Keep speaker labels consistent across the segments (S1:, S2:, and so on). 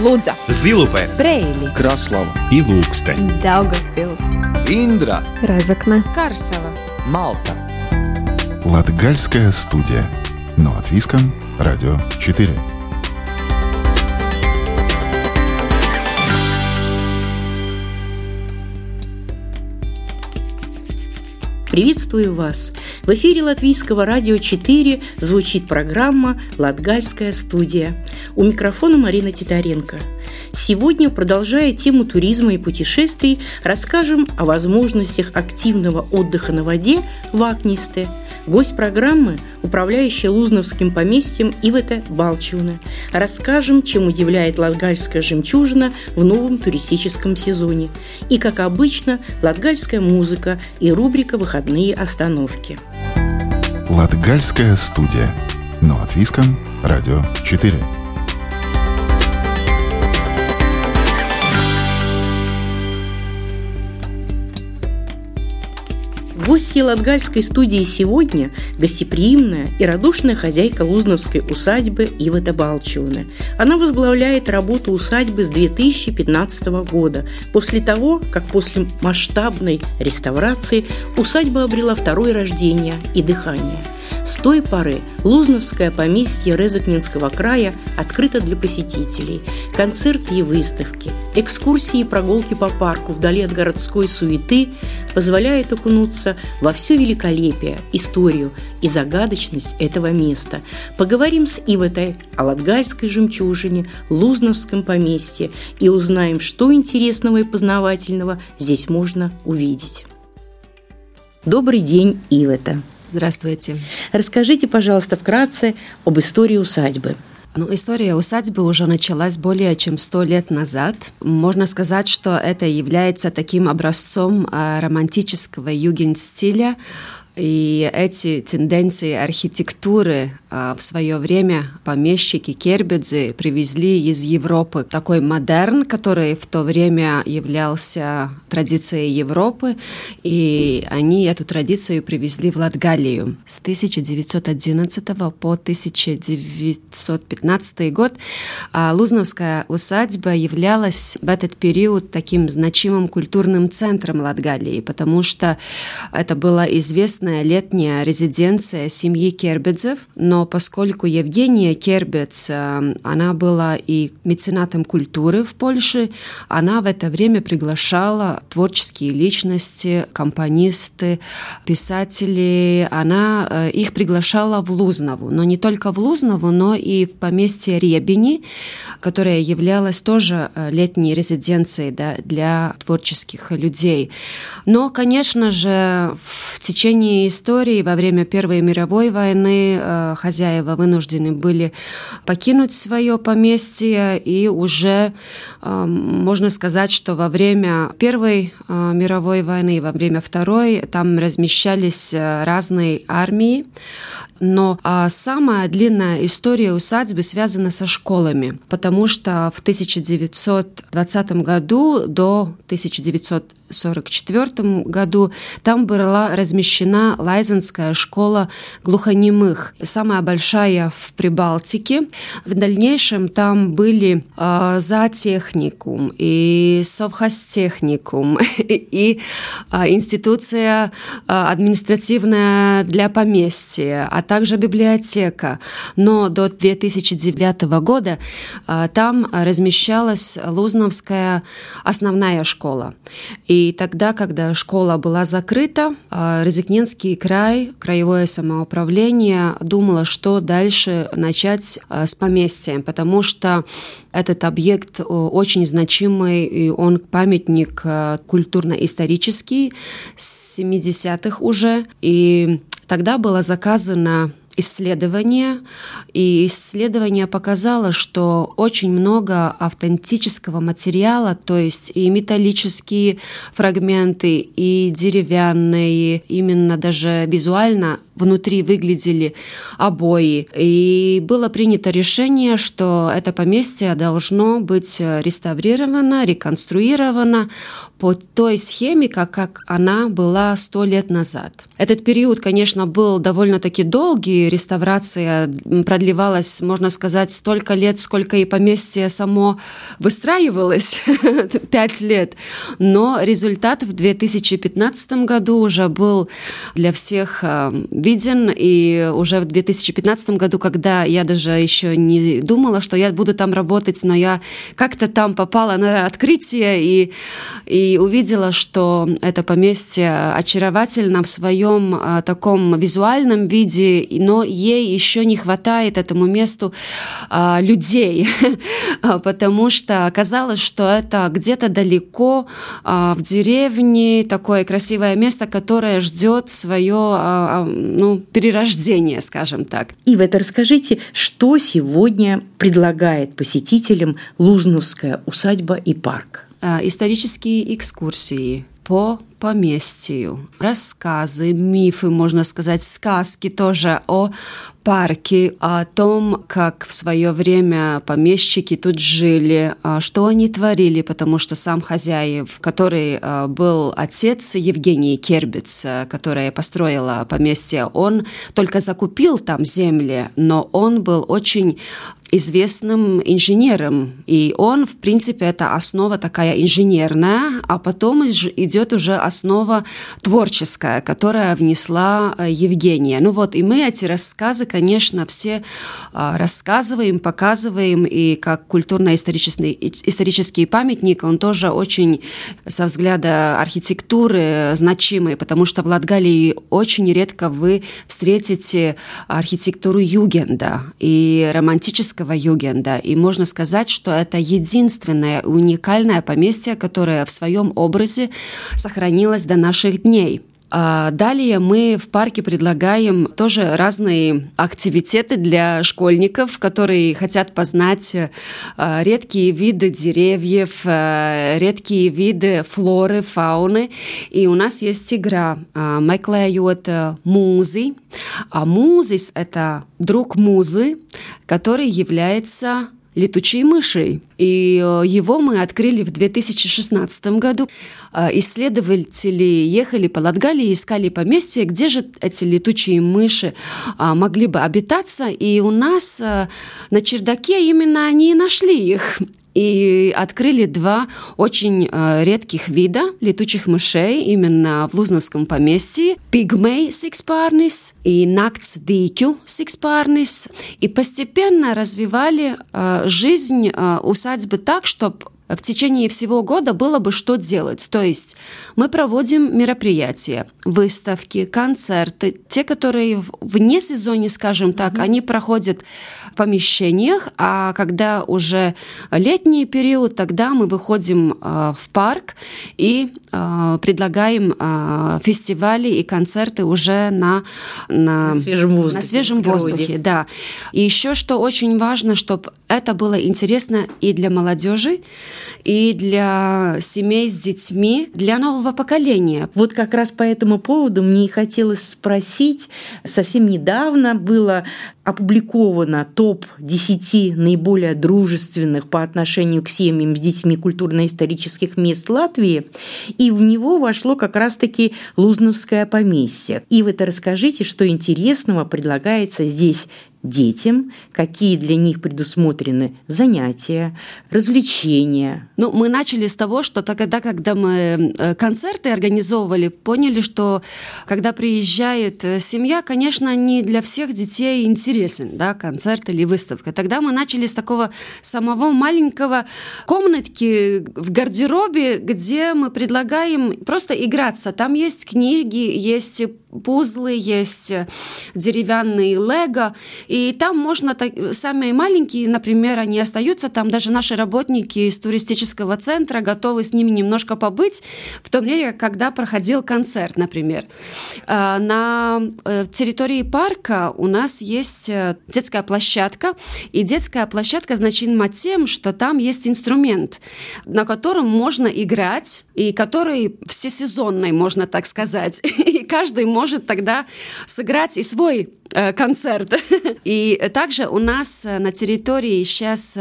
S1: Лудза,
S2: Зилупе,
S3: Брейли,
S4: Краслава
S5: и Лукстē.
S1: Daugavpils,
S4: Индра
S1: Разокне,
S3: Карсела.
S4: Малта
S6: Латгальская студия. Но от Виском. Радио 4.
S7: Приветствую вас! В эфире Латвийского радио 4 звучит программа «Латгальская студия». У микрофона Марина Титаренко. Сегодня, продолжая тему туризма и путешествий, расскажем о возможностях активного отдыха на воде в Акнисте – Гость программы – управляющая Лузновским поместьем Ивета Балчуна. Расскажем, чем удивляет латгальская жемчужина в новом туристическом сезоне. И, как обычно, латгальская музыка и рубрика «Выходные остановки».
S6: Латгальская студия. Но от Виском. Радио 4.
S7: Гостья Латгальской студии сегодня – гостеприимная и радушная хозяйка Лузновской усадьбы Ивета Балчуна. Она возглавляет работу усадьбы с 2015 года, после того, как после масштабной реставрации усадьба обрела второе рождение и дыхание – с той поры Лузновское поместье Резакнинского края открыто для посетителей. Концерты и выставки, экскурсии и прогулки по парку вдали от городской суеты позволяют окунуться во все великолепие, историю и загадочность этого места. Поговорим с Ивотой о Латгальской жемчужине, Лузновском поместье и узнаем, что интересного и познавательного здесь можно увидеть. Добрый день, Ивета.
S8: Здравствуйте.
S7: Расскажите, пожалуйста, вкратце об истории усадьбы.
S8: Ну, история усадьбы уже началась более чем сто лет назад. Можно сказать, что это является таким образцом а, романтического югенстиля, и эти тенденции архитектуры а, в свое время помещики Кербедзе привезли из Европы. Такой модерн, который в то время являлся традицией Европы, и они эту традицию привезли в Латгалию. С 1911 по 1915 год а, Лузновская усадьба являлась в этот период таким значимым культурным центром Латгалии, потому что это было известно известная летняя резиденция семьи Кербедзев, но поскольку Евгения Кербец, э, она была и меценатом культуры в Польше, она в это время приглашала творческие личности, компонисты, писатели, она э, их приглашала в Лузнову, но не только в Лузнову, но и в поместье Ребени, которое являлось тоже э, летней резиденцией да, для творческих людей. Но, конечно же, в течение течение истории во время Первой мировой войны э, хозяева вынуждены были покинуть свое поместье, и уже э, можно сказать, что во время Первой э, мировой войны и во время Второй там размещались разные армии, но а, самая длинная история усадьбы связана со школами, потому что в 1920 году до 1944 году там была размещена Лайзенская школа глухонемых, самая большая в Прибалтике. В дальнейшем там были э, зоотехникум и совхозтехникум и э, институция э, административная для поместья, а также библиотека. Но до 2009 года а, там размещалась Лузновская основная школа. И тогда, когда школа была закрыта, а, Резикненский край, краевое самоуправление думало, что дальше начать а, с поместьем, потому что этот объект очень значимый, и он памятник культурно-исторический с 70-х уже. И Тогда было заказано исследование, и исследование показало, что очень много автентического материала, то есть и металлические фрагменты, и деревянные, именно даже визуально внутри выглядели обои. И было принято решение, что это поместье должно быть реставрировано, реконструировано по той схеме, как, как она была сто лет назад. Этот период, конечно, был довольно-таки долгий. Реставрация продлевалась, можно сказать, столько лет, сколько и поместье само выстраивалось, пять лет. Но результат в 2015 году уже был для всех э, виден. И уже в 2015 году, когда я даже еще не думала, что я буду там работать, но я как-то там попала на открытие и, и увидела, что это поместье очаровательно в своем а, таком визуальном виде, но ей еще не хватает этому месту а, людей, потому что оказалось, что это где-то далеко а, в деревне такое красивое место, которое ждет свое а, а, ну, перерождение, скажем так.
S7: Ива, расскажите, что сегодня предлагает посетителям Лузновская усадьба и парк?
S8: А, исторические экскурсии по поместью, рассказы, мифы, можно сказать, сказки тоже о парке, о том, как в свое время помещики тут жили, а, что они творили, потому что сам хозяев, который а, был отец Евгении Кербиц, которая построила поместье, он только закупил там земли, но он был очень известным инженером. И он, в принципе, это основа такая инженерная, а потом идет уже основа творческая, которая внесла э, Евгения. Ну вот, и мы эти рассказы, конечно, все а, рассказываем, показываем, и как культурно-исторический исторический памятник, он тоже очень со взгляда архитектуры значимый, потому что в Латгалии очень редко вы встретите архитектуру югенда и романтического югенда. И можно сказать, что это единственное уникальное поместье, которое в своем образе сохранилось до наших дней. А далее мы в парке предлагаем тоже разные активитеты для школьников, которые хотят познать а, редкие виды деревьев, а, редкие виды флоры, фауны. И у нас есть игра «Meklējot музы». А музис – это друг музы, который является летучей мышей. И э, его мы открыли в 2016 году. Э, исследователи ехали по Латгалии и искали поместье, где же эти летучие мыши а, могли бы обитаться. И у нас э, на чердаке именно они и нашли их и открыли два очень э, редких вида летучих мышей именно в Лузновском поместье. Пигмей сикспарнис и Нактсдикю сикспарнис. И постепенно развивали э, жизнь э, усадьбы так, чтобы в течение всего года было бы что делать. То есть мы проводим мероприятия, выставки, концерты. Те, которые вне сезоне, скажем так, mm-hmm. они проходят в помещениях, а когда уже летний период, тогда мы выходим э, в парк и э, предлагаем э, фестивали и концерты уже на,
S7: на, на свежем воздухе.
S8: На свежем воздухе, да. И еще что очень важно, чтобы это было интересно и для молодежи, и для семей с детьми, для нового поколения.
S7: Вот как раз по этому поводу мне и хотелось спросить. Совсем недавно было опубликовано топ-10 наиболее дружественных по отношению к семьям с детьми культурно-исторических мест Латвии, и в него вошло как раз-таки Лузновское поместье. И вы это расскажите, что интересного предлагается здесь детям, какие для них предусмотрены занятия, развлечения.
S8: Ну, мы начали с того, что тогда, когда мы э, концерты организовывали, поняли, что когда приезжает э, семья, конечно, не для всех детей интересен, да, концерт или выставка. Тогда мы начали с такого самого маленького комнатки в гардеробе, где мы предлагаем просто играться. Там есть книги, есть пузлы, есть э, деревянные лего, и там можно, самые маленькие, например, они остаются, там даже наши работники из туристического центра готовы с ними немножко побыть, в то время, когда проходил концерт, например. А, на э, территории парка у нас есть э, детская площадка, и детская площадка значима тем, что там есть инструмент, на котором можно играть, и который всесезонный, можно так сказать, и каждый может может тогда сыграть и свой э, концерт. И также у нас э, на территории сейчас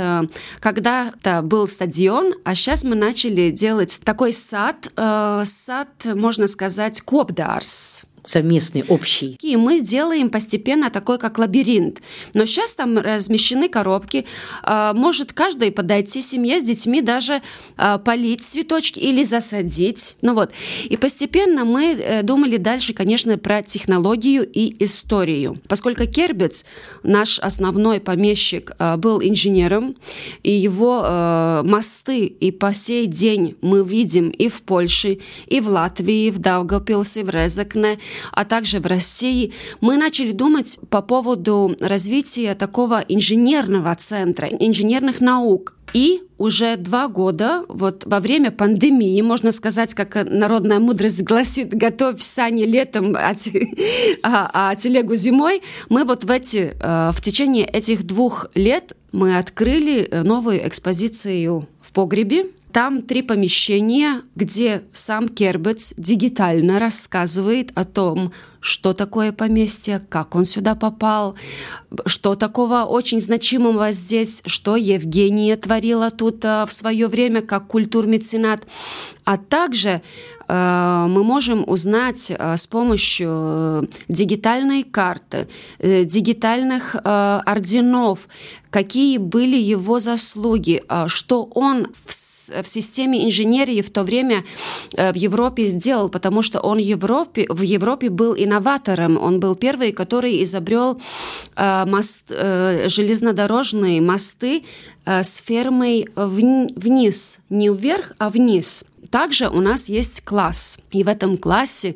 S8: когда-то был стадион, а сейчас мы начали делать такой сад, сад, можно сказать, Копдарс
S7: совместный, общий.
S8: И мы делаем постепенно такой, как лабиринт. Но сейчас там размещены коробки. А, может каждый подойти семье с детьми, даже а, полить цветочки или засадить. Ну вот. И постепенно мы э, думали дальше, конечно, про технологию и историю. Поскольку Кербец, наш основной помещик, а, был инженером, и его мосты и по сей день мы видим и в Польше, и в Латвии, и в Даугавпилсе, в Резекне, а также в России, мы начали думать по поводу развития такого инженерного центра, инженерных наук. И уже два года, вот во время пандемии, можно сказать, как народная мудрость гласит, готовь сани летом, а, а, а телегу зимой, мы вот в, эти, э, в течение этих двух лет мы открыли новую экспозицию в погребе, там три помещения, где сам Кербец дигитально рассказывает о том, что такое поместье, как он сюда попал, что такого очень значимого здесь, что Евгения творила тут э, в свое время как культурмеценат. А также э, мы можем узнать э, с помощью дигитальной карты, дигитальных орденов, какие были его заслуги, что он в в системе инженерии в то время в Европе сделал, потому что он в Европе, в Европе был инноватором. Он был первый, который изобрел э, мост, э, железнодорожные мосты э, с фермой вниз, не вверх, а вниз. Также у нас есть класс, и в этом классе Э,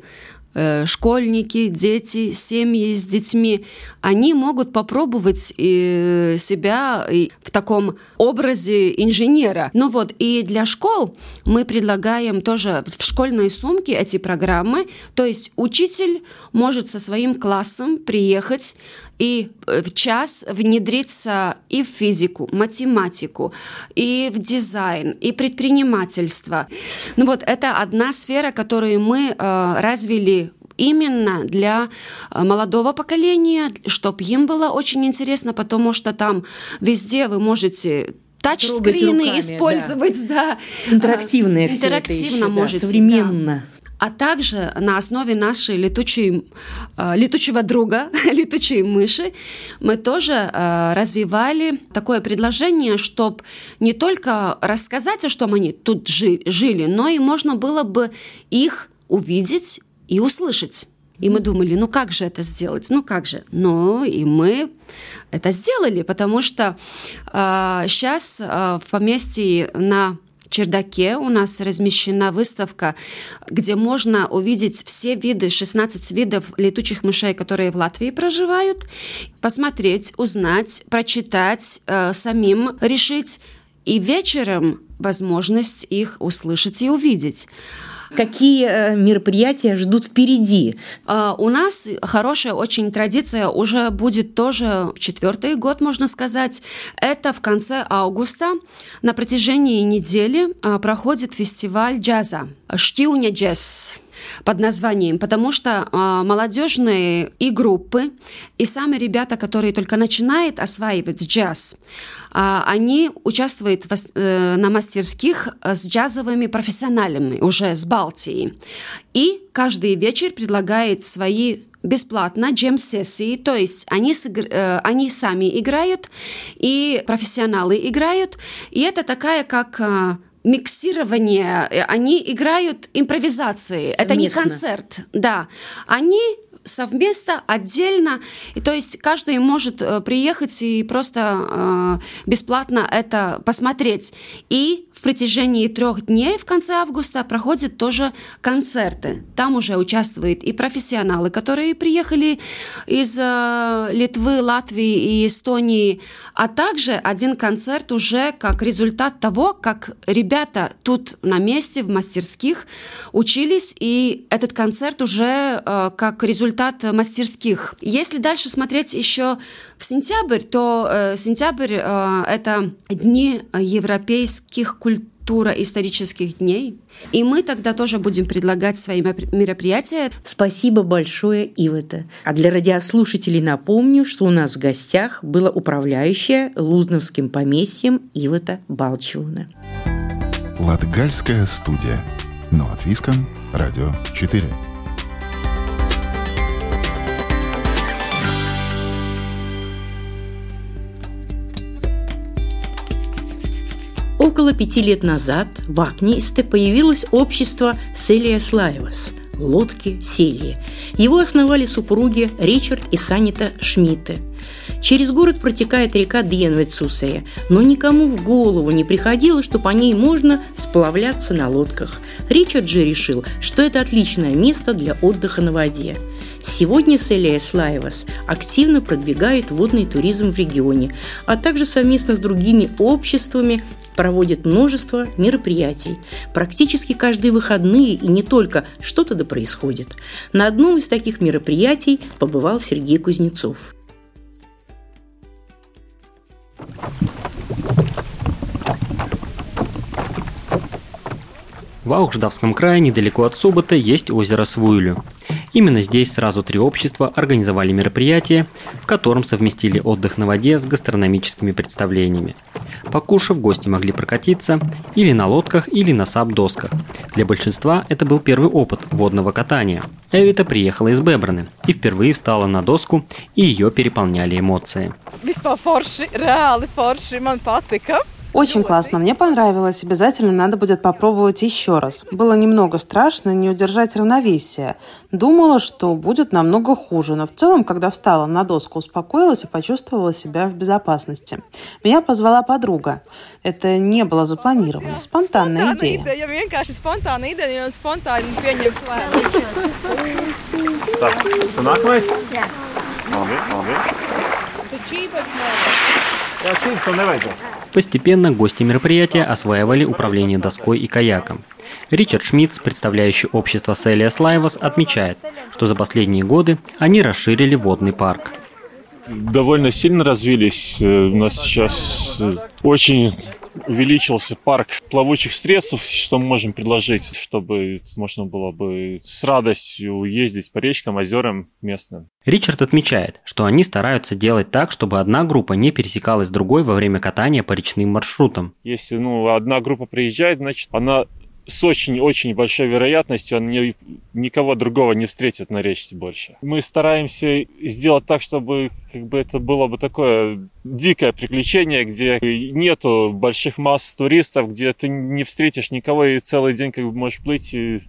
S8: школьники, дети, семьи с детьми, они могут попробовать э, себя в таком образе инженера. Ну вот, и для школ мы предлагаем тоже в школьной сумке эти программы. То есть учитель может со своим классом приехать и э, в час внедриться и в физику, математику, и в дизайн, и предпринимательство. Ну вот это одна сфера, которую мы э, развили именно для э, молодого поколения, чтобы им было очень интересно, потому что там везде вы можете тачскрины использовать, да.
S7: да. Интерактивное
S8: все Интерактивно еще, можете.
S7: Да, современно. Да
S8: а также на основе нашей летучей, э, летучего друга, летучей мыши, мы тоже э, развивали такое предложение, чтобы не только рассказать, о чем они тут жили, но и можно было бы их увидеть и услышать. И мы думали, ну как же это сделать? Ну как же? Ну и мы это сделали, потому что э, сейчас э, в поместье на чердаке у нас размещена выставка, где можно увидеть все виды, 16 видов летучих мышей, которые в Латвии проживают, посмотреть, узнать, прочитать, э, самим решить, и вечером возможность их услышать и увидеть.
S7: Какие э, мероприятия ждут впереди?
S8: А, у нас хорошая очень традиция, уже будет тоже четвертый год, можно сказать. Это в конце августа на протяжении недели а, проходит фестиваль джаза «Штиуня джаз» под названием, потому что э, молодежные и группы, и сами ребята, которые только начинают осваивать джаз, э, они участвуют в, э, на мастерских с джазовыми профессионалами уже с Балтии. И каждый вечер предлагает свои бесплатно джем-сессии, то есть они, э, они сами играют, и профессионалы играют, и это такая как э, миксирование, э, они играют импровизации. Совместно. Это не концерт, да. Они совместно, отдельно. И то есть каждый может э, приехать и просто э, бесплатно это посмотреть. И протяжении трех дней в конце августа проходят тоже концерты. Там уже участвуют и профессионалы, которые приехали из э, Литвы, Латвии и Эстонии, а также один концерт уже как результат того, как ребята тут на месте в мастерских учились, и этот концерт уже как результат результат мастерских. Если дальше смотреть еще в сентябрь, то э, сентябрь э, это дни европейских культур исторических дней. И мы тогда тоже будем предлагать свои мероприятия.
S7: Спасибо большое, Ивета. А для радиослушателей напомню, что у нас в гостях была управляющая Лузновским поместьем Ивета Балчуна.
S6: Латгальская студия. Но от Виском. Радио 4.
S7: Около пяти лет назад в Акнисте появилось общество Селия Слаевас – лодки Селии. Его основали супруги Ричард и Санита Шмидты. Через город протекает река Дьенвецусея, но никому в голову не приходило, что по ней можно сплавляться на лодках. Ричард же решил, что это отличное место для отдыха на воде. Сегодня Селия Слаевас активно продвигает водный туризм в регионе, а также совместно с другими обществами проводит множество мероприятий. Практически каждые выходные и не только что-то да происходит. На одном из таких мероприятий побывал Сергей Кузнецов.
S1: В Аухждавском крае, недалеко от Субота, есть озеро Свуйлю. Именно здесь сразу три общества организовали мероприятие, в котором совместили отдых на воде с гастрономическими представлениями. Покушав, гости могли прокатиться или на лодках, или на сап-досках. Для большинства это был первый опыт водного катания. Эвита приехала из Бебраны и впервые встала на доску, и ее переполняли эмоции.
S2: Reāli forši, man patika.
S3: Очень классно, мне понравилось. Обязательно надо будет попробовать еще раз. Было немного страшно не удержать равновесие. Думала, что будет намного хуже, но в целом, когда встала на доску, успокоилась и почувствовала себя в безопасности. Меня позвала подруга. Это не было запланировано, спонтанная идея.
S4: Так, tu nākamais? Labi, labi. Jā, nevajadzēs.
S1: Постепенно гости мероприятия осваивали управление доской и каяком. Ричард Шмидц, представляющий общество Селия Слайвас, отмечает, что за последние годы они расширили водный парк.
S4: Довольно сильно развились. Э, У нас сейчас э, очень увеличился парк плавучих средств, что мы можем предложить, чтобы можно было бы с радостью ездить по речкам, озерам местным.
S1: Ричард отмечает, что они стараются делать так, чтобы одна группа не пересекалась с другой во время катания по речным маршрутам.
S4: Если ну, одна группа приезжает, значит, она с очень-очень большой вероятностью она ни- никого другого не встретит на речке больше. Мы стараемся сделать так, чтобы как бы это было бы такое дикое приключение, где нету больших масс туристов, где ты не встретишь никого и целый день как бы можешь плыть и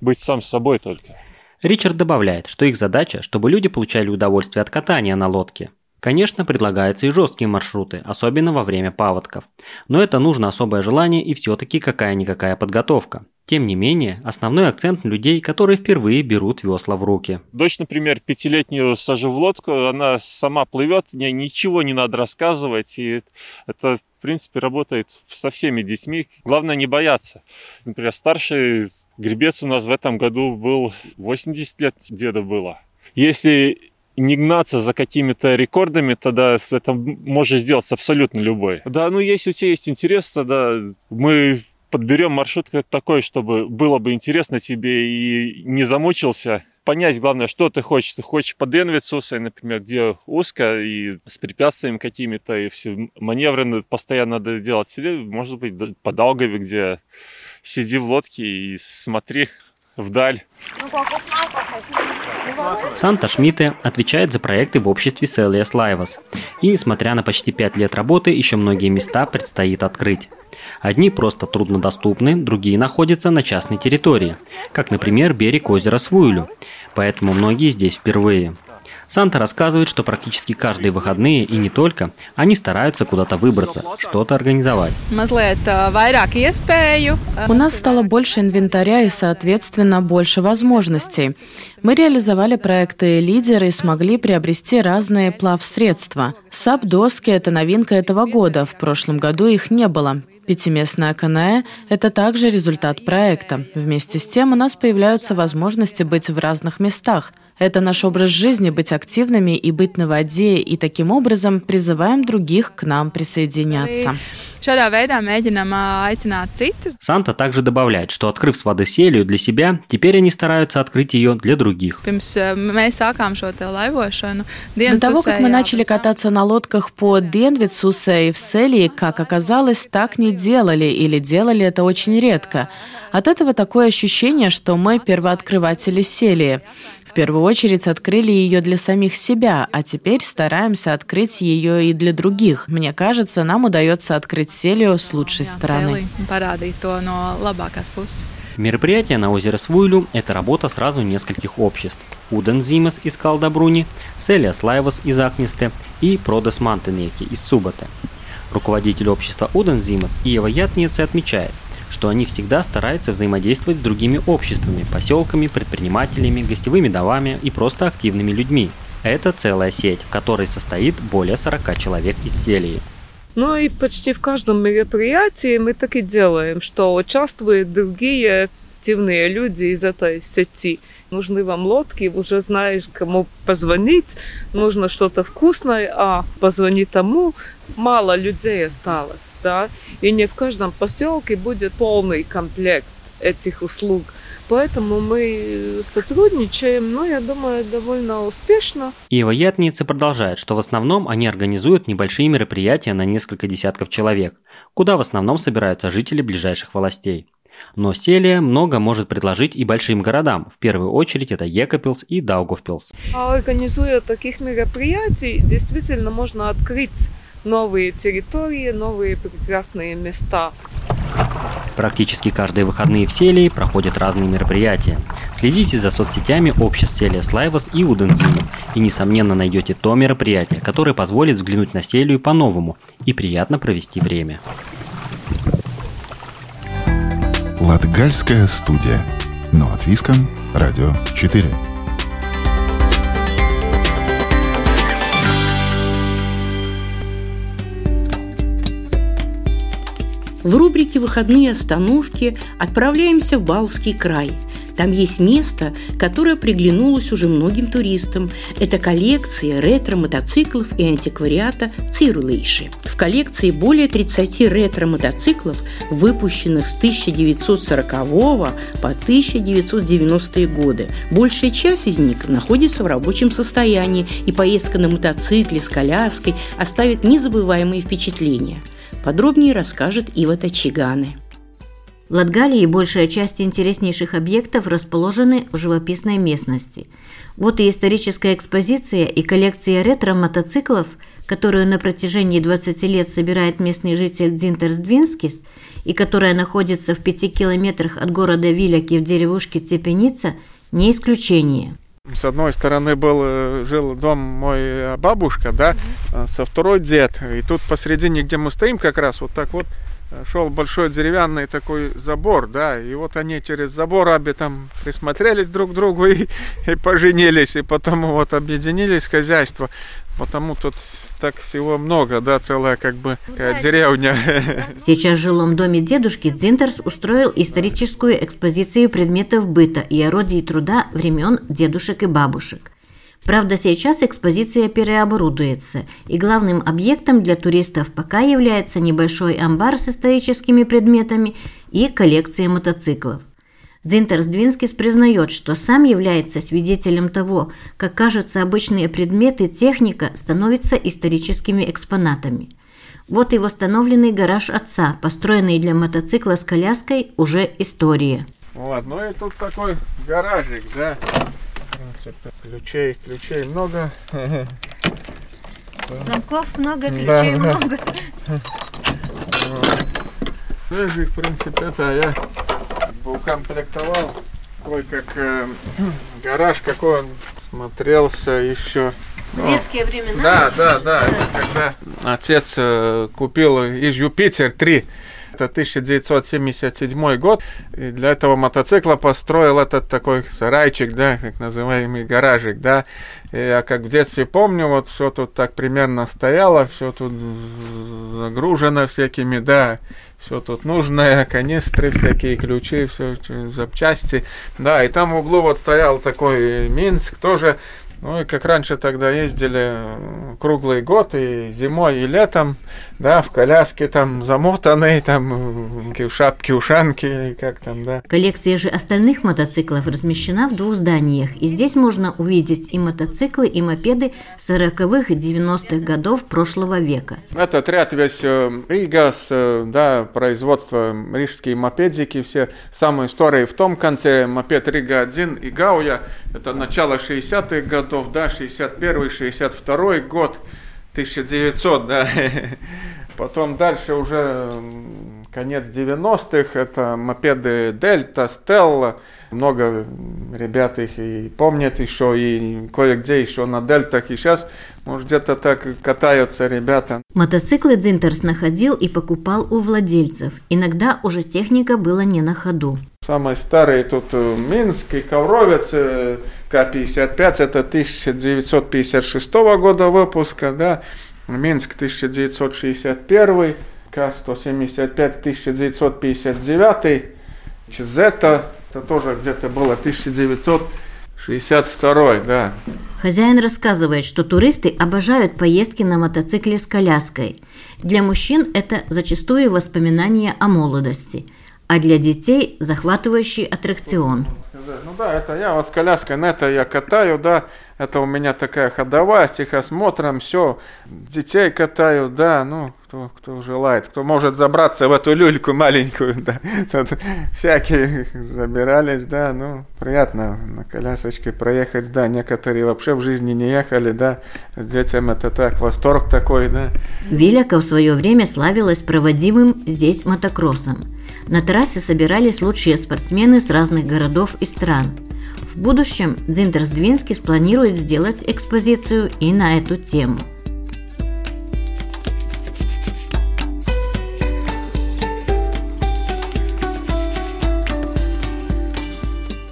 S4: быть сам собой только.
S1: Ричард добавляет, что их задача, чтобы люди получали удовольствие от катания на лодке. Конечно, предлагаются и жесткие маршруты, особенно во время паводков. Но это нужно особое желание и все-таки какая-никакая подготовка. Тем не менее, основной акцент людей, которые впервые берут весла в руки.
S4: Дочь, например, пятилетнюю сажу в лодку, она сама плывет, мне ничего не надо рассказывать, и это, в принципе, работает со всеми детьми. Главное не бояться. Например, старший гребец у нас в этом году был 80 лет деда было. Если не гнаться за какими-то рекордами, тогда это может сделать абсолютно любой. Да, ну если у тебя есть интерес, тогда мы подберем маршрут как такой, чтобы было бы интересно тебе и не замучился. Понять, главное, что ты хочешь. Ты хочешь по Денвицусой, например, где узко и с препятствиями какими-то, и все маневры постоянно надо делать. Или, может быть, по Даугаве, где сиди в лодке и смотри вдаль.
S1: Санта Шмидте отвечает за проекты в обществе Селиас Лайвас. И несмотря на почти пять лет работы, еще многие места предстоит открыть. Одни просто труднодоступны, другие находятся на частной территории, как, например, берег озера Свуйлю, поэтому многие здесь впервые. Санта рассказывает, что практически каждые выходные и не только, они стараются куда-то выбраться, что-то организовать.
S2: Iespēju.
S3: У нас стало больше инвентаря и, соответственно, больше возможностей. Мы реализовали проекты «Лидеры» и смогли приобрести разные плавсредства. САП-доски – это новинка этого года. В прошлом году их не было. Пятиместная КНЭ – это также результат проекта. Вместе с тем у нас появляются возможности быть в разных местах. Это наш образ жизни – быть активными и быть на воде, и таким образом призываем других к нам присоединяться.
S2: Citus.
S1: Санта также добавляет, что открыв с воды селию для себя, теперь они стараются открыть ее для других.
S2: Laivošanu,
S3: До того, как мы начали кататься на лодках по Денвицусе и в Селии, как оказалось, так не делали или делали это очень редко. От этого такое ощущение, что мы первооткрыватели Селии. В первую очередь открыли ее для самих себя, а теперь стараемся открыть ее и для других. Мне кажется, нам удается открыть Селию с лучшей стороны.
S1: Мероприятие на озеро Свуйлю – это работа сразу нескольких обществ. Уден Зимас из Калдабруни, Селия Слайвас из Акнисте и Продес Мантенеки из Субате. Руководитель общества Уден Зимас Иева Ятнице отмечает, что они всегда стараются взаимодействовать с другими обществами, поселками, предпринимателями, гостевыми домами и просто активными людьми. Это целая сеть, в которой состоит более 40 человек из селии.
S5: Ну и почти в каждом мероприятии мы так и делаем, что участвуют другие активные люди из этой сети. Нужны вам лодки, уже знаешь, кому позвонить, нужно что-то вкусное, а позвони тому, мало людей осталось, да, и не в каждом поселке будет полный комплект этих услуг. Поэтому мы сотрудничаем, ну, я думаю, довольно успешно.
S1: Иева Ятница продолжает, что в основном они организуют небольшие мероприятия на несколько десятков человек, куда в основном собираются жители ближайших властей. Но Селия много может предложить и большим городам. В первую очередь это Екапилс и Даугавпилс.
S5: А организуя таких мероприятий, действительно можно открыть новые территории, новые прекрасные места.
S1: Практически каждые выходные в Селии проходят разные мероприятия. Следите за соцсетями обществ Селия Слайвас и Удензимас, и несомненно найдете то мероприятие, которое позволит взглянуть на Селию по-новому и приятно провести время.
S6: Латгальская студия. Но от Виском. Радио 4.
S7: В рубрике «Выходные остановки» отправляемся в Балский край. Там есть место, которое приглянулось уже многим туристам. Это коллекция ретро-мотоциклов и антиквариата Цирлейши. В коллекции более 30 ретро-мотоциклов, выпущенных с 1940 по 1990 годы. Большая часть из них находится в рабочем состоянии, и поездка на мотоцикле с коляской оставит незабываемые впечатления. Подробнее расскажет Ива Тачиганы.
S9: В Латгалии большая часть интереснейших объектов расположены в живописной местности. Вот и историческая экспозиция и коллекция ретро-мотоциклов, которую на протяжении 20 лет собирает местный житель Дзинтерс Двинскис и которая находится в пяти километрах от города Виляки в деревушке Цепеница, не исключение.
S10: С одной стороны был, э, жил дом мой э, бабушка, да, а со второй дед. И тут посередине, где мы стоим как раз, вот так вот шел большой деревянный такой забор, да, и вот они через забор обе там присмотрелись друг к другу и, и поженились, и потом вот объединились хозяйство, потому тут так всего много, да, целая как бы такая деревня.
S9: Сейчас в жилом доме дедушки Дзинтерс устроил историческую экспозицию предметов быта и орудий труда времен дедушек и бабушек. Правда, сейчас экспозиция переоборудуется, и главным объектом для туристов пока является небольшой амбар с историческими предметами и коллекция мотоциклов. Дзинтерс Двинскис признает, что сам является свидетелем того, как, кажется, обычные предметы техника становятся историческими экспонатами. Вот и восстановленный гараж отца, построенный для мотоцикла с коляской, уже история.
S10: Вот, ну и тут такой гаражик, да, принципе. Ключей, ключей много.
S9: Замков много, ключей
S10: Да, да.
S9: много.
S10: Даже, в принципе, это я укомплектовал такой как э, гараж, какой он смотрелся еще.
S9: В советские времена.
S10: Да, да, да. Это когда отец э, купил из Юпитер 3 Это 1977 год. И для этого мотоцикла построил этот такой сарайчик, да, как называемый гаражик, да. Я как в детстве помню, вот все тут так примерно стояло, все тут загружено всякими, да, все тут нужное, канистры, всякие ключи, все запчасти. Да, и там в углу вот стоял такой Минск, тоже ну и как раньше тогда ездили круглый год, и зимой, и летом, да, в коляске там замотанные, там в шапке, ушанки, как там, да.
S9: Коллекция же остальных мотоциклов размещена в двух зданиях, и здесь можно увидеть и мотоциклы, и мопеды 40-х и 90-х годов прошлого века.
S10: Этот ряд весь э, Рига, э, да, производство рижские мопедики, все самые старые в том конце, мопед Рига-1 и Гауя, это начало 60-х годов, да, 61 62 год, 1900, да. Потом дальше уже конец 90-х, это мопеды Дельта, Стелла. Много ребят их и помнят еще, и кое-где еще на Дельтах. И сейчас, может, где-то так катаются ребята.
S9: Мотоциклы Дзинтерс находил и покупал у владельцев. Иногда уже техника была не на ходу.
S10: Самый старый тут э, Минск и Ковровец э, К-55, это 1956 года выпуска, да, Минск 1961, К-175 1959, Чизета, это тоже где-то было 1962, да.
S9: Хозяин рассказывает, что туристы обожают поездки на мотоцикле с коляской. Для мужчин это зачастую воспоминания о молодости – а для детей захватывающий аттракцион.
S10: Ну да, это я вот с коляской, на это я катаю, да, это у меня такая ходовая с тихосмотром, все, детей катаю, да, ну, кто, кто желает, кто может забраться в эту люльку маленькую, да, тут всякие забирались, да, ну, приятно на колясочке проехать, да, некоторые вообще в жизни не ехали, да, с детям это так, восторг такой, да.
S9: Виляка в свое время славилась проводимым здесь мотокроссом. На трассе собирались лучшие спортсмены с разных городов и стран. В будущем Дзинтерс Двинский спланирует сделать экспозицию и на эту тему.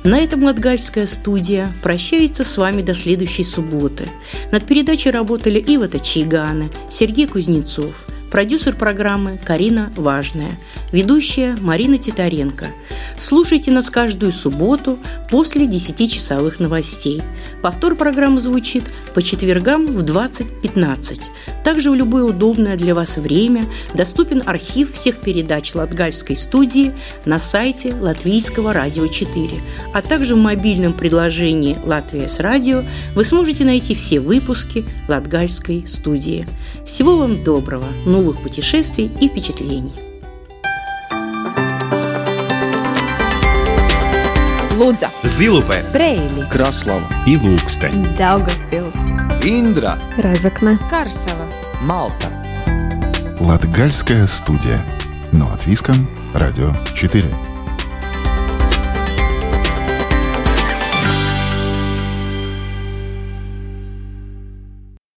S7: На этом Латгальская студия прощается с вами до следующей субботы. Над передачей работали Ива Тачигана, Сергей Кузнецов – Продюсер программы Карина Важная. Ведущая Марина Титаренко. Слушайте нас каждую субботу после 10-часовых новостей. Повтор программы звучит по четвергам в 20.15. Также в любое удобное для вас время доступен архив всех передач Латгальской студии на сайте Латвийского радио 4, а также в мобильном приложении «Латвия с радио» вы сможете найти все выпуски Латгальской студии. Всего вам доброго! Новых путешествий и впечатлений.
S11: Лудза,
S12: Зилупе,
S11: Брейли,
S12: Краслава. И Лукстен,
S11: Daugavpils,
S12: Индра,
S11: Разокна,
S13: Карсела,
S12: Малта.
S6: Латгальская студия. Но от Виском, Радио 4.